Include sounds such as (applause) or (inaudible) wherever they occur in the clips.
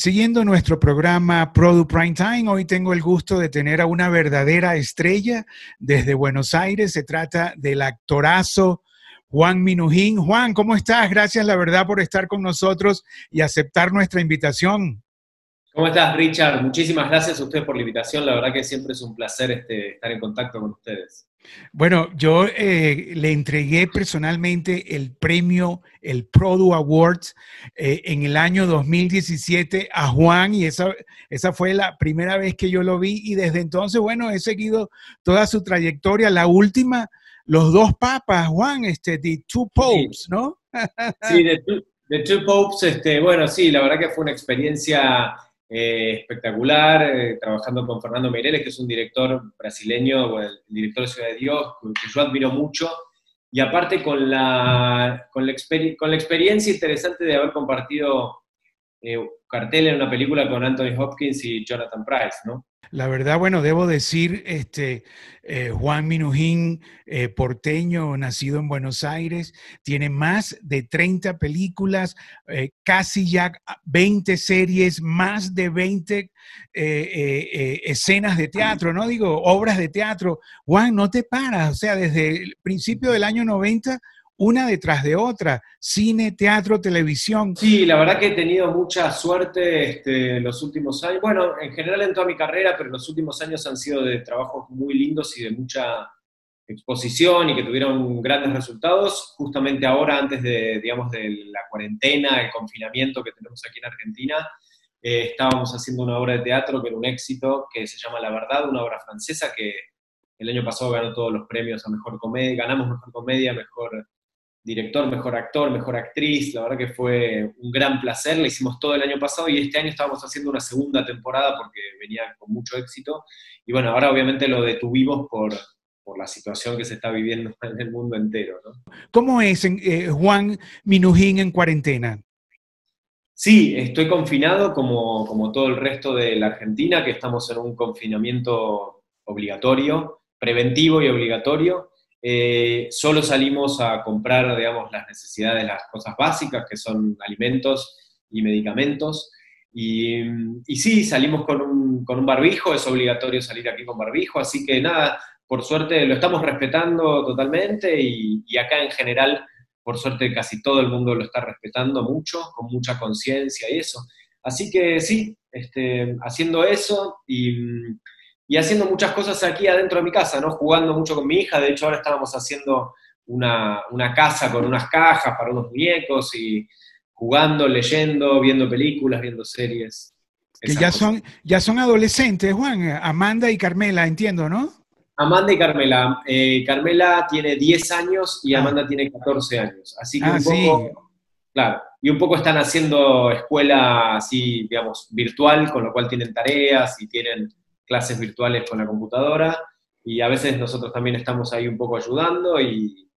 Siguiendo nuestro programa Product Prime Time, hoy tengo el gusto de tener a una verdadera estrella desde Buenos Aires. Se trata del actorazo Juan Minujín. Juan, ¿cómo estás? Gracias, la verdad, por estar con nosotros y aceptar nuestra invitación. ¿Cómo estás, Richard? Muchísimas gracias a ustedes por la invitación. La verdad que siempre es un placer este, estar en contacto con ustedes. Bueno, yo eh, le entregué personalmente el premio, el Produ Awards, eh, en el año 2017 a Juan y esa, esa fue la primera vez que yo lo vi y desde entonces, bueno, he seguido toda su trayectoria. La última, los dos papas, Juan, este, The Two Popes, ¿no? sí, The Two, Popes, este, bueno, sí, la verdad que fue una experiencia eh, espectacular, eh, trabajando con Fernando Meireles, que es un director brasileño, director de Ciudad de Dios, que yo admiro mucho, y aparte con la, con la, con la experiencia interesante de haber compartido eh, cartel en una película con Anthony Hopkins y Jonathan Price, ¿no? La verdad, bueno, debo decir, este, eh, Juan Minujín, eh, porteño, nacido en Buenos Aires, tiene más de 30 películas, casi ya 20 series, más de 20 escenas de teatro, ¿no? Digo, obras de teatro. Juan, no te paras, o sea, desde el principio del año 90 una detrás de otra, cine, teatro, televisión. Sí, la verdad que he tenido mucha suerte este, los últimos años, bueno, en general en toda mi carrera, pero los últimos años han sido de trabajos muy lindos y de mucha exposición y que tuvieron grandes resultados. Justamente ahora, antes de, digamos, de la cuarentena, el confinamiento que tenemos aquí en Argentina, eh, estábamos haciendo una obra de teatro que era un éxito, que se llama La Verdad, una obra francesa que el año pasado ganó todos los premios a Mejor Comedia, ganamos Mejor Comedia, Mejor director, mejor actor, mejor actriz. La verdad que fue un gran placer. La hicimos todo el año pasado y este año estábamos haciendo una segunda temporada porque venía con mucho éxito. Y bueno, ahora obviamente lo detuvimos por, por la situación que se está viviendo (laughs) en el mundo entero. ¿Cómo es eh, Juan Minujín en cuarentena? Sí, estoy confinado como, como todo el resto de la Argentina, que estamos en un confinamiento obligatorio, preventivo y obligatorio. Eh, solo salimos a comprar, digamos, las necesidades, las cosas básicas, que son alimentos y medicamentos. Y, sí, salimos con un, con un, barbijo, es obligatorio salir aquí con barbijo, así que nada, por suerte lo estamos respetando totalmente y, acá en general, por suerte casi todo el mundo lo está respetando mucho, con mucha conciencia y eso. Así que sí, este, haciendo eso y y haciendo muchas cosas aquí adentro de mi casa, ¿no? Jugando mucho con mi hija, de hecho ahora estábamos haciendo una, casa con unas cajas para unos muñecos y jugando, leyendo, viendo películas, viendo series. Que ya son, ya son adolescentes, Juan, Amanda y Carmela, entiendo, ¿no? Amanda y Carmela. Eh, Carmela tiene 10 años y ah. Amanda tiene 14 años. Así que ah, un poco, claro, y un poco están haciendo escuela así, digamos, virtual, con lo cual tienen tareas y tienen clases virtuales con la computadora y a veces nosotros también estamos ahí un poco ayudando y,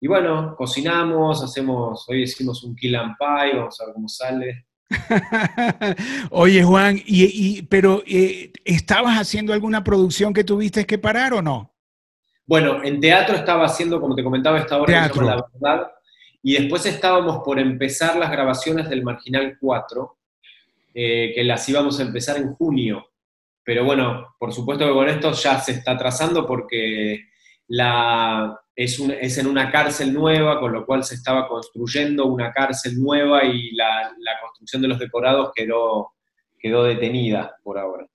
y bueno, cocinamos, hacemos, hoy hicimos un kill and pie, vamos a ver cómo sale. (laughs) Oye Juan, y, pero eh, ¿estabas haciendo alguna producción que tuviste que parar o no? Bueno, en teatro estaba haciendo, como te comentaba, esta hora teatro. La Verdad, y después estábamos por empezar las grabaciones del Marginal 4, eh, que las íbamos a empezar en junio. Pero bueno, por supuesto que con esto ya se está trazando porque la, es, es, en una cárcel nueva, con lo cual se estaba construyendo una cárcel nueva y la, la construcción de los decorados quedó, quedó detenida por ahora.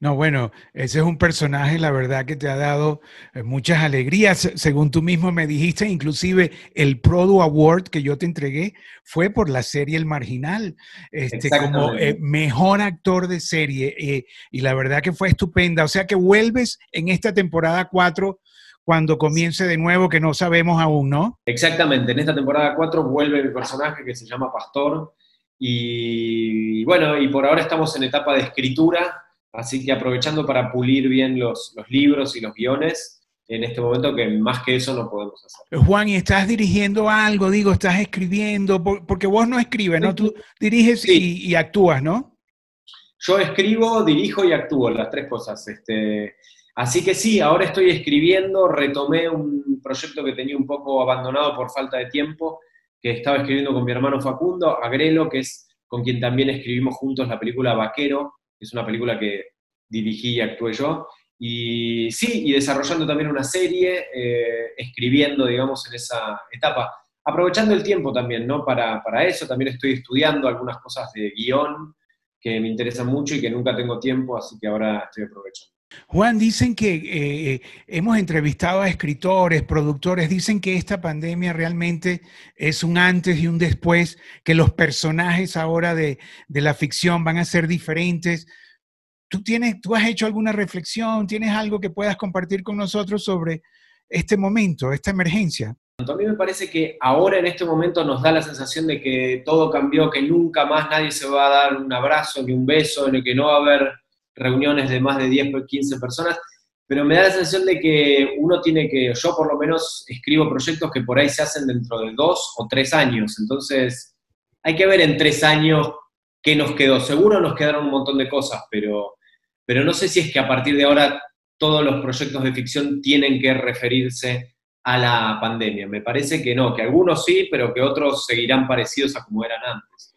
No, bueno, ese es un personaje, la verdad, que te ha dado eh, muchas alegrías. Según tú mismo me dijiste, inclusive el Produ Award que yo te entregué fue por la serie El Marginal, este, como eh, mejor actor de serie. Eh, y la verdad que fue estupenda. O sea que vuelves en esta temporada 4 cuando comience de nuevo, que no sabemos aún, ¿no? Exactamente, en esta temporada 4 vuelve mi personaje que se llama Pastor. Y bueno, y por ahora estamos en etapa de escritura Así que aprovechando para pulir bien los, libros y los guiones, en este momento que más que eso no podemos hacer. Juan, ¿y estás dirigiendo algo? Digo, estás escribiendo, porque vos no escribes, ¿no? Tú diriges y, actúas, ¿no? Yo escribo, dirijo y actúo, las tres cosas. Este, así que sí, ahora estoy escribiendo, retomé un proyecto que tenía un poco abandonado por falta de tiempo, que estaba escribiendo con mi hermano Facundo, Agrelo, que es con quien también escribimos juntos la película Vaquero, que es una película que dirigí y actué yo. Y sí, y desarrollando también una serie, eh, escribiendo, digamos, en esa etapa. Aprovechando el tiempo también, ¿no? Para, para eso, también estoy estudiando algunas cosas de guion que me interesan mucho y que nunca tengo tiempo, así que ahora estoy aprovechando. Juan, dicen que eh, eh, hemos entrevistado a escritores, productores, dicen que esta pandemia realmente es un antes y un después, que los personajes ahora de, la ficción van a ser diferentes. ¿Tú, tienes, ¿Tú has hecho alguna reflexión? ¿Tienes algo que puedas compartir con nosotros sobre este momento, esta emergencia? A mí me parece que ahora en este momento nos da la sensación de que todo cambió, que nunca más nadie se va a dar un abrazo ni un beso, ni que no va a haber reuniones de más de 10 o 15 personas, pero me da la sensación de que uno tiene que, yo por lo menos escribo proyectos que por ahí se hacen dentro de dos o tres años, entonces hay que ver en tres años qué nos quedó. Seguro nos quedaron un montón de cosas, pero, pero no sé si es que a partir de ahora todos los proyectos de ficción tienen que referirse a la pandemia. Me parece que no, que algunos sí, pero que otros seguirán parecidos a como eran antes.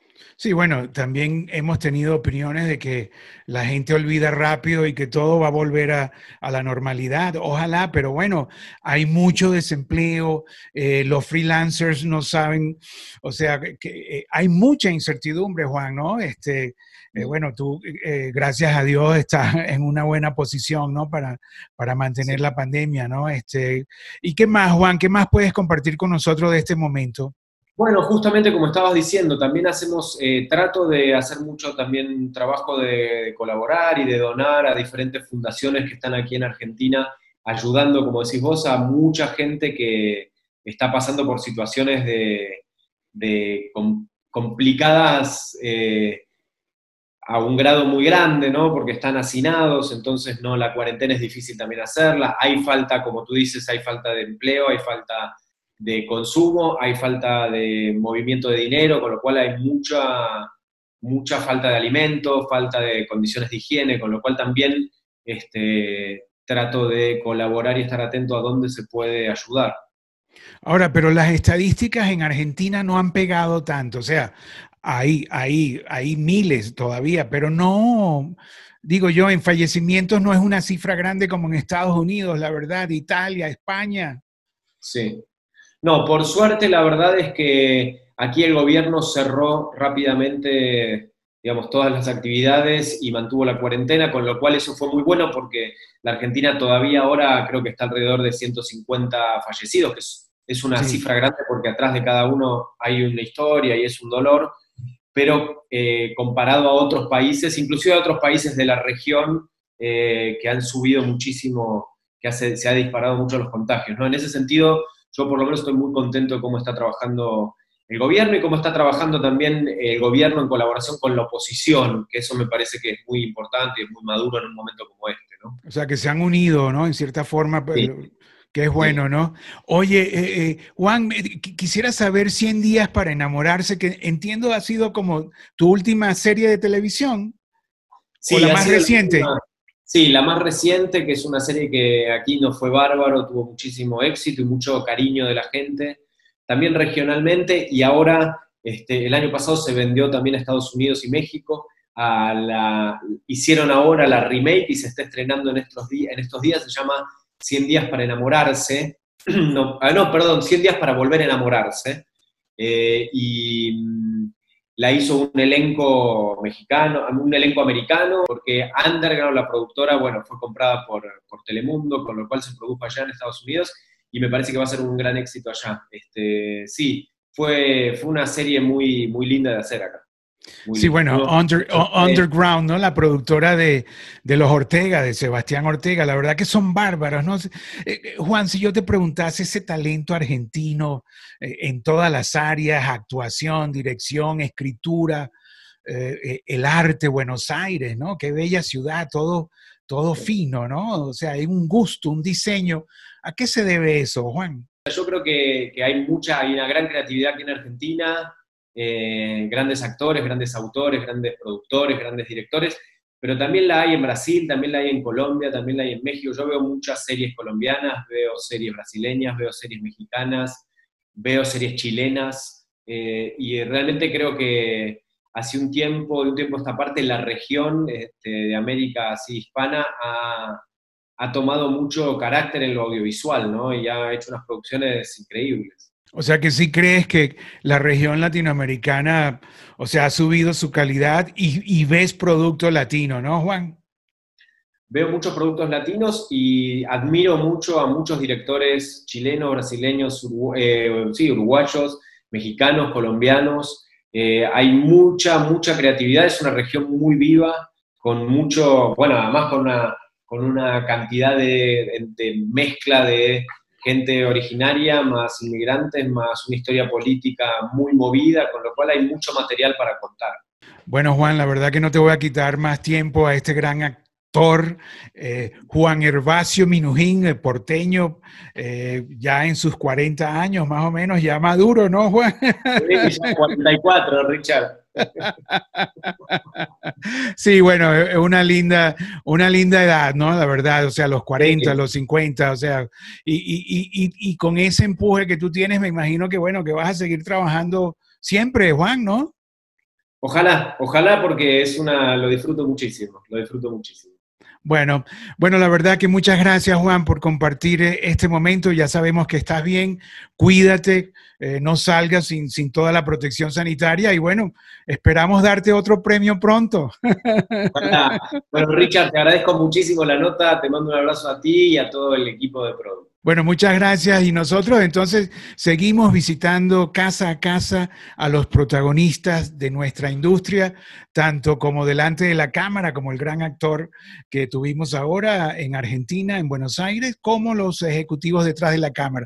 Sí, bueno, también hemos tenido opiniones de que la gente olvida rápido y que todo va a volver a, la normalidad. Ojalá, pero bueno, hay mucho desempleo, eh, los freelancers no saben, o sea, que, eh, hay mucha incertidumbre, Juan, ¿no? Este, eh, bueno, tú, gracias a Dios, estás (laughs) en una buena posición, ¿no? Para, para mantener la pandemia, ¿no? Este, ¿Y qué más, Juan? ¿Qué más puedes compartir con nosotros de este momento? Bueno, justamente como estabas diciendo, también hacemos, eh, trato de hacer mucho también trabajo de, colaborar y de donar a diferentes fundaciones que están aquí en Argentina, ayudando, como decís vos, a mucha gente que está pasando por situaciones de, complicadas eh, a un grado muy grande, ¿no? Porque están hacinados, entonces no, la cuarentena es difícil también hacerla. Hay falta, como tú dices, hay falta de empleo, hay falta de consumo, hay falta de movimiento de dinero, con lo cual hay mucha, mucha falta de alimentos, falta de condiciones de higiene, con lo cual también este, trato de colaborar y estar atento a dónde se puede ayudar. Ahora, pero las estadísticas en Argentina no han pegado tanto, o sea, hay, hay, hay miles todavía, pero no, digo yo, en fallecimientos no es una cifra grande como en Estados Unidos, la verdad, Italia, España. Sí, no, por suerte la verdad es que aquí el gobierno cerró rápidamente, digamos, todas las actividades y mantuvo la cuarentena, con lo cual eso fue muy bueno porque la Argentina todavía ahora creo que está alrededor de 150 fallecidos, que es, una cifra grande porque atrás de cada uno hay una historia y es un dolor, pero eh, comparado a otros países, inclusive a otros países de la región eh, que han subido muchísimo, que se ha disparado mucho los contagios, ¿no? En ese sentido yo por lo menos estoy muy contento de cómo está trabajando el gobierno y cómo está trabajando también el gobierno en colaboración con la oposición, que eso me parece que es muy importante y es muy maduro en un momento como este, ¿no? O sea, que se han unido, ¿no? En cierta forma, que es bueno, ¿no? Oye, eh, eh, Juan, eh, quisiera saber 100 días para enamorarse, que entiendo ha sido como tu última serie de televisión, sí, o la más reciente. Sí, la más reciente, que es una serie que aquí no fue bárbaro, tuvo muchísimo éxito y mucho cariño de la gente, también regionalmente, y ahora, este, el año pasado se vendió también a Estados Unidos y México, hicieron ahora la remake y se está estrenando en estos, días, en estos días, se llama 100 días para enamorarse, (clears throat) no, ah, no, perdón, 100 días para volver a enamorarse, eh, y la hizo un elenco mexicano, un elenco americano, porque Underground, la productora, bueno, fue comprada por, por, Telemundo, con lo cual se produjo allá en Estados Unidos, y me parece que va a ser un gran éxito allá. Este, sí, fue, fue una serie muy, muy linda de hacer acá sí, bueno, Underground, ¿no? La productora de, los Ortega, de Sebastián Ortega, la verdad que son bárbaros, ¿no? Eh, eh, Juan, si yo te preguntase ese talento argentino eh, en todas las áreas, actuación, dirección, escritura, el arte, Buenos Aires, ¿no? Qué bella ciudad, todo, todo fino, ¿no? O sea, hay un gusto, un diseño. ¿A qué se debe eso, Juan? Yo creo que, que hay mucha, hay una gran creatividad aquí en Argentina, eh, grandes actores, grandes autores, grandes productores, grandes directores, pero también la hay en Brasil, también la hay en Colombia, también la hay en México. Yo veo muchas series colombianas, veo series brasileñas, veo series mexicanas, veo series chilenas, eh, y realmente creo que, hace un tiempo, de un tiempo a esta parte, la región este, de América así hispana ha, ha, tomado mucho carácter en lo audiovisual, ¿no? Y ha hecho unas producciones increíbles. O sea que sí crees que la región latinoamericana, o sea, ha subido su calidad y, ves producto latino, ¿no, Juan? Veo muchos productos latinos y admiro mucho a muchos directores chilenos, brasileños, eh, sí, uruguayos, mexicanos, colombianos, eh, hay mucha, mucha creatividad, es una región muy viva, con mucho, bueno, además con una, con una cantidad de, mezcla de gente originaria, más inmigrantes, más una historia política muy movida, con lo cual hay mucho material para contar. Bueno, Juan, la verdad que no te voy a quitar más tiempo a este gran actor, eh, Juan Herbacio Minujín, porteño, eh, ya en sus 40 años más o menos, ya maduro, ¿no, Juan? Sí, 44, Richard. (laughs) Sí, bueno, es una linda, una linda edad, ¿no? La verdad, o sea, los 40, los 50, o sea, y, y, y, y, con ese empuje que tú tienes, me imagino que, bueno, que vas a seguir trabajando siempre, Juan, ¿no? Ojalá, ojalá porque es una, lo disfruto muchísimo, lo disfruto muchísimo. Bueno, bueno, la verdad que muchas gracias Juan por compartir eh, este momento. Ya sabemos que estás bien, cuídate, eh, no salgas sin, sin, toda la protección sanitaria y bueno, esperamos darte otro premio pronto. Bueno, Richard, te agradezco muchísimo la nota, te mando un abrazo a ti y a todo el equipo de Pro. Bueno, muchas gracias. Y nosotros entonces seguimos visitando casa a casa a los protagonistas de nuestra industria, tanto como delante de la cámara, como el gran actor que tuvimos ahora en Argentina, en Buenos Aires, como los ejecutivos detrás de la cámara.